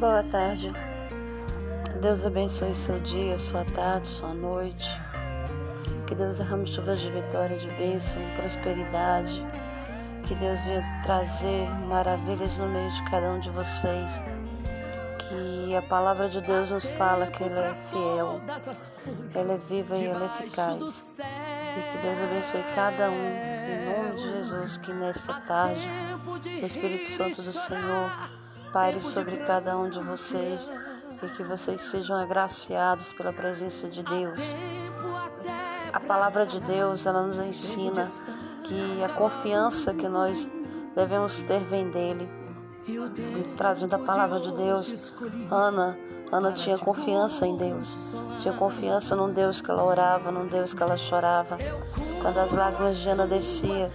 Boa tarde. Deus abençoe seu dia, sua tarde, sua noite. Que Deus derrame chuvas de vitória, de bênção, prosperidade. Que Deus venha trazer maravilhas no meio de cada um de vocês. Que a palavra de Deus nos fala que Ele é fiel, ela é viva e ela é eficaz. E que Deus abençoe cada um, em nome de Jesus, que nesta tarde o Espírito Santo do Senhor pare sobre cada um de vocês e que vocês sejam agraciados pela presença de Deus. A palavra de Deus, ela nos ensina que a confiança que nós devemos ter vem dele. trazendo a palavra de Deus, Ana, Ana tinha confiança em Deus. Tinha confiança num Deus que ela orava, num Deus que ela chorava. Quando as lágrimas de Ana desciam,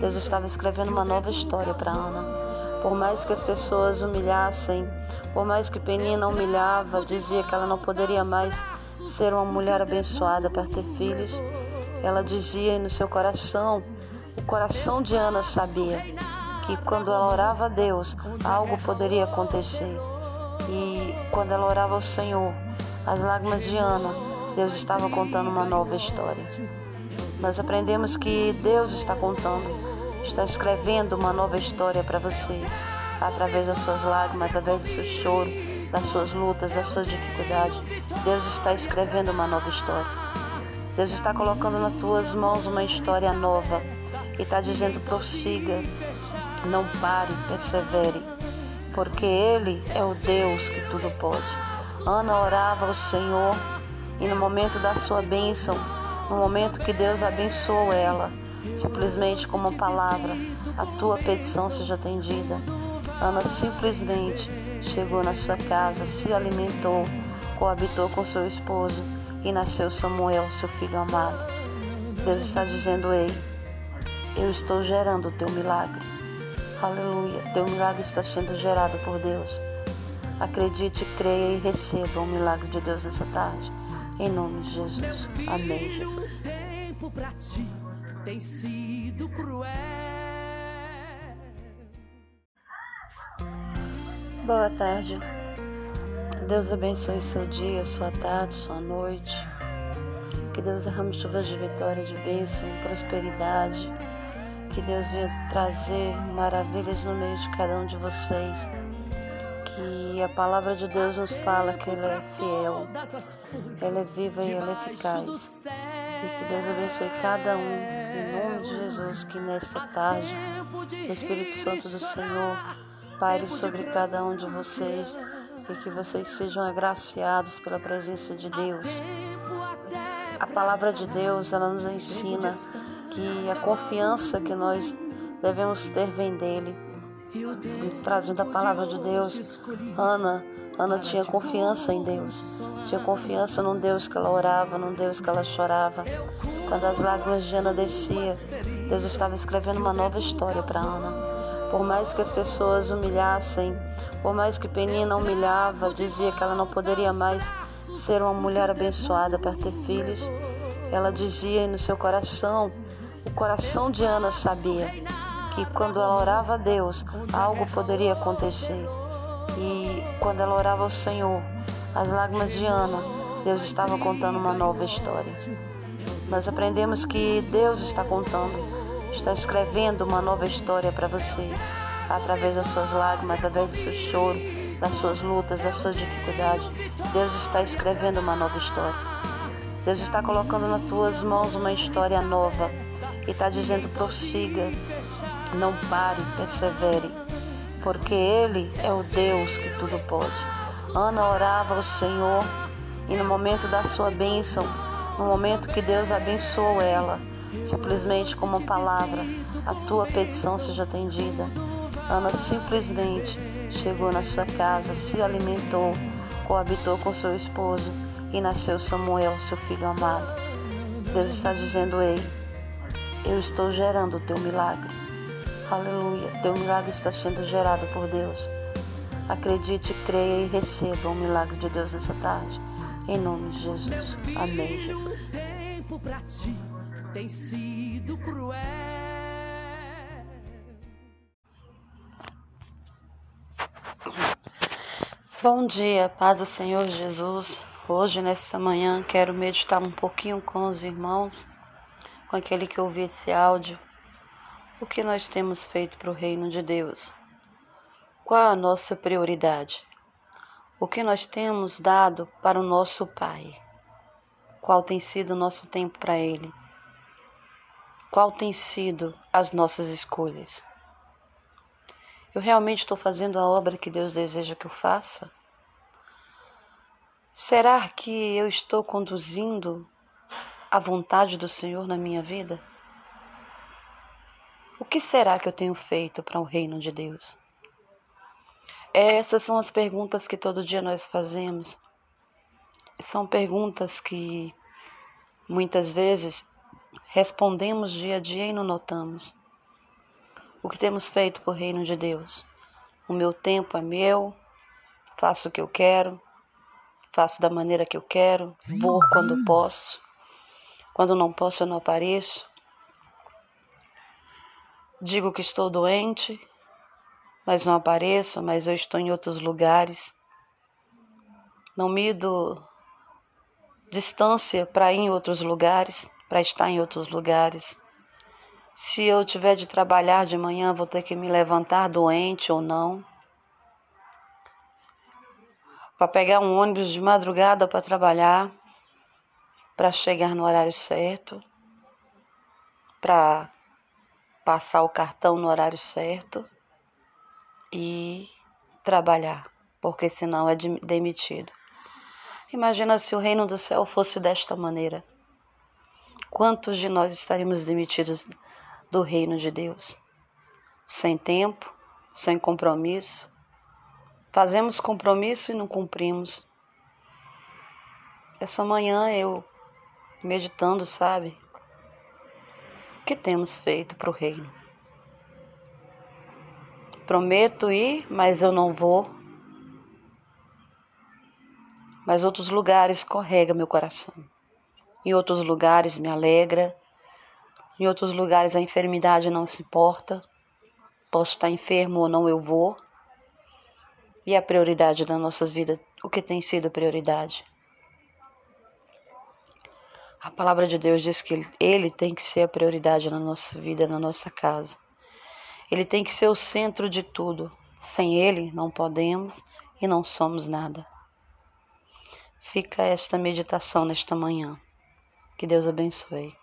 Deus estava escrevendo uma nova história para Ana. Por mais que as pessoas humilhassem, por mais que Penina humilhava, dizia que ela não poderia mais ser uma mulher abençoada para ter filhos, ela dizia no seu coração, o coração de Ana sabia que quando ela orava a Deus, algo poderia acontecer. E quando ela orava ao Senhor, as lágrimas de Ana, Deus estava contando uma nova história. Nós aprendemos que Deus está contando está escrevendo uma nova história para você, através das suas lágrimas, através do seu choro, das suas lutas, das suas dificuldades. Deus está escrevendo uma nova história. Deus está colocando nas tuas mãos uma história nova e está dizendo: prossiga, não pare, persevere, porque Ele é o Deus que tudo pode. Ana orava ao Senhor e no momento da sua bênção, no momento que Deus abençoou ela, simplesmente com uma palavra, a tua petição seja atendida. Ana simplesmente chegou na sua casa, se alimentou, coabitou com seu esposo e nasceu Samuel, seu filho amado. Deus está dizendo: Ei, eu estou gerando o teu milagre. Aleluia, teu milagre está sendo gerado por Deus. Acredite, creia e receba o milagre de Deus nessa tarde. Em nome de Jesus. Amém, Jesus tem sido cruel. Boa tarde. Deus abençoe seu dia, sua tarde, sua noite. Que Deus derrame chuvas de vitória, de bênção, prosperidade. Que Deus venha trazer maravilhas no meio de cada um de vocês. Que a palavra de Deus nos fala que Ele é fiel, ela é viva e ela é eficaz. E que Deus abençoe cada um em nome de Jesus, que nesta tarde o Espírito Santo do Senhor pare sobre cada um de vocês e que vocês sejam agraciados pela presença de Deus. A palavra de Deus, ela nos ensina que a confiança que nós devemos ter vem dele. Trazendo a palavra de Deus, Ana Ana tinha confiança em Deus, tinha confiança num Deus que ela orava, num Deus que ela chorava. Quando as lágrimas de Ana desciam, Deus estava escrevendo uma nova história para Ana. Por mais que as pessoas humilhassem, por mais que Penina humilhava, dizia que ela não poderia mais ser uma mulher abençoada para ter filhos, ela dizia no seu coração, o coração de Ana sabia que quando ela orava a Deus, algo poderia acontecer. E quando ela orava ao Senhor, as lágrimas de Ana, Deus estava contando uma nova história. Nós aprendemos que Deus está contando, está escrevendo uma nova história para você, através das suas lágrimas, através do seu choro, das suas lutas, das suas dificuldades. Deus está escrevendo uma nova história. Deus está colocando nas tuas mãos uma história nova e está dizendo: prossiga, não pare, persevere porque Ele é o Deus que tudo pode. Ana orava ao Senhor e no momento da sua bênção, no momento que Deus abençoou ela, simplesmente com uma palavra, a tua petição seja atendida. Ana simplesmente chegou na sua casa, se alimentou, coabitou com seu esposo e nasceu Samuel, seu filho amado. Deus está dizendo: Ei, eu estou gerando o teu milagre. Aleluia. Teu milagre está sendo gerado por Deus. Acredite, creia e receba o milagre de Deus nessa tarde. Em nome de Jesus. Amém, Jesus. tempo para ti tem sido cruel. Bom dia, paz do Senhor Jesus. Hoje, nesta manhã, quero meditar um pouquinho com os irmãos, com aquele que ouvi esse áudio, o que nós temos feito para o reino de Deus. Qual a nossa prioridade? O que nós temos dado para o nosso Pai? Qual tem sido o nosso tempo para Ele? Qual tem sido as nossas escolhas? Eu realmente estou fazendo a obra que Deus deseja que eu faça? Será que eu estou conduzindo a vontade do Senhor na minha vida? O que será que eu tenho feito para o reino de Deus? Essas são as perguntas que todo dia nós fazemos. São perguntas que muitas vezes respondemos dia a dia e não notamos o que temos feito por reino de Deus. O meu tempo é meu, faço o que eu quero, faço da maneira que eu quero, vou quando posso. Quando não posso, eu não apareço. Digo que estou doente, mas não apareço, mas eu estou em outros lugares. Não mido distância para ir em outros lugares, para estar em outros lugares. Se eu tiver de trabalhar de manhã, vou ter que me levantar doente ou não. Para pegar um ônibus de madrugada para trabalhar, para chegar no horário certo, para passar o cartão no horário certo e trabalhar, porque senão é demitido. Imagina se o reino do céu fosse desta maneira. Quantos de nós estaríamos demitidos do reino de Deus. Sem tempo, sem compromisso. Fazemos compromisso e não cumprimos. Essa manhã eu, meditando, sabe? Que temos feito para o reino? Prometo ir, mas eu não vou. Mas outros lugares correga meu coração. Em outros lugares me alegra em outros lugares a enfermidade não se importa. Posso estar enfermo ou não, eu vou. E a prioridade das nossas vidas, o que tem sido prioridade? A palavra de Deus diz que Ele tem que ser a prioridade na nossa vida, na nossa casa. Ele tem que ser o centro de tudo. Sem Ele não podemos e não somos nada. Fica esta meditação nesta manhã. Que Deus abençoe.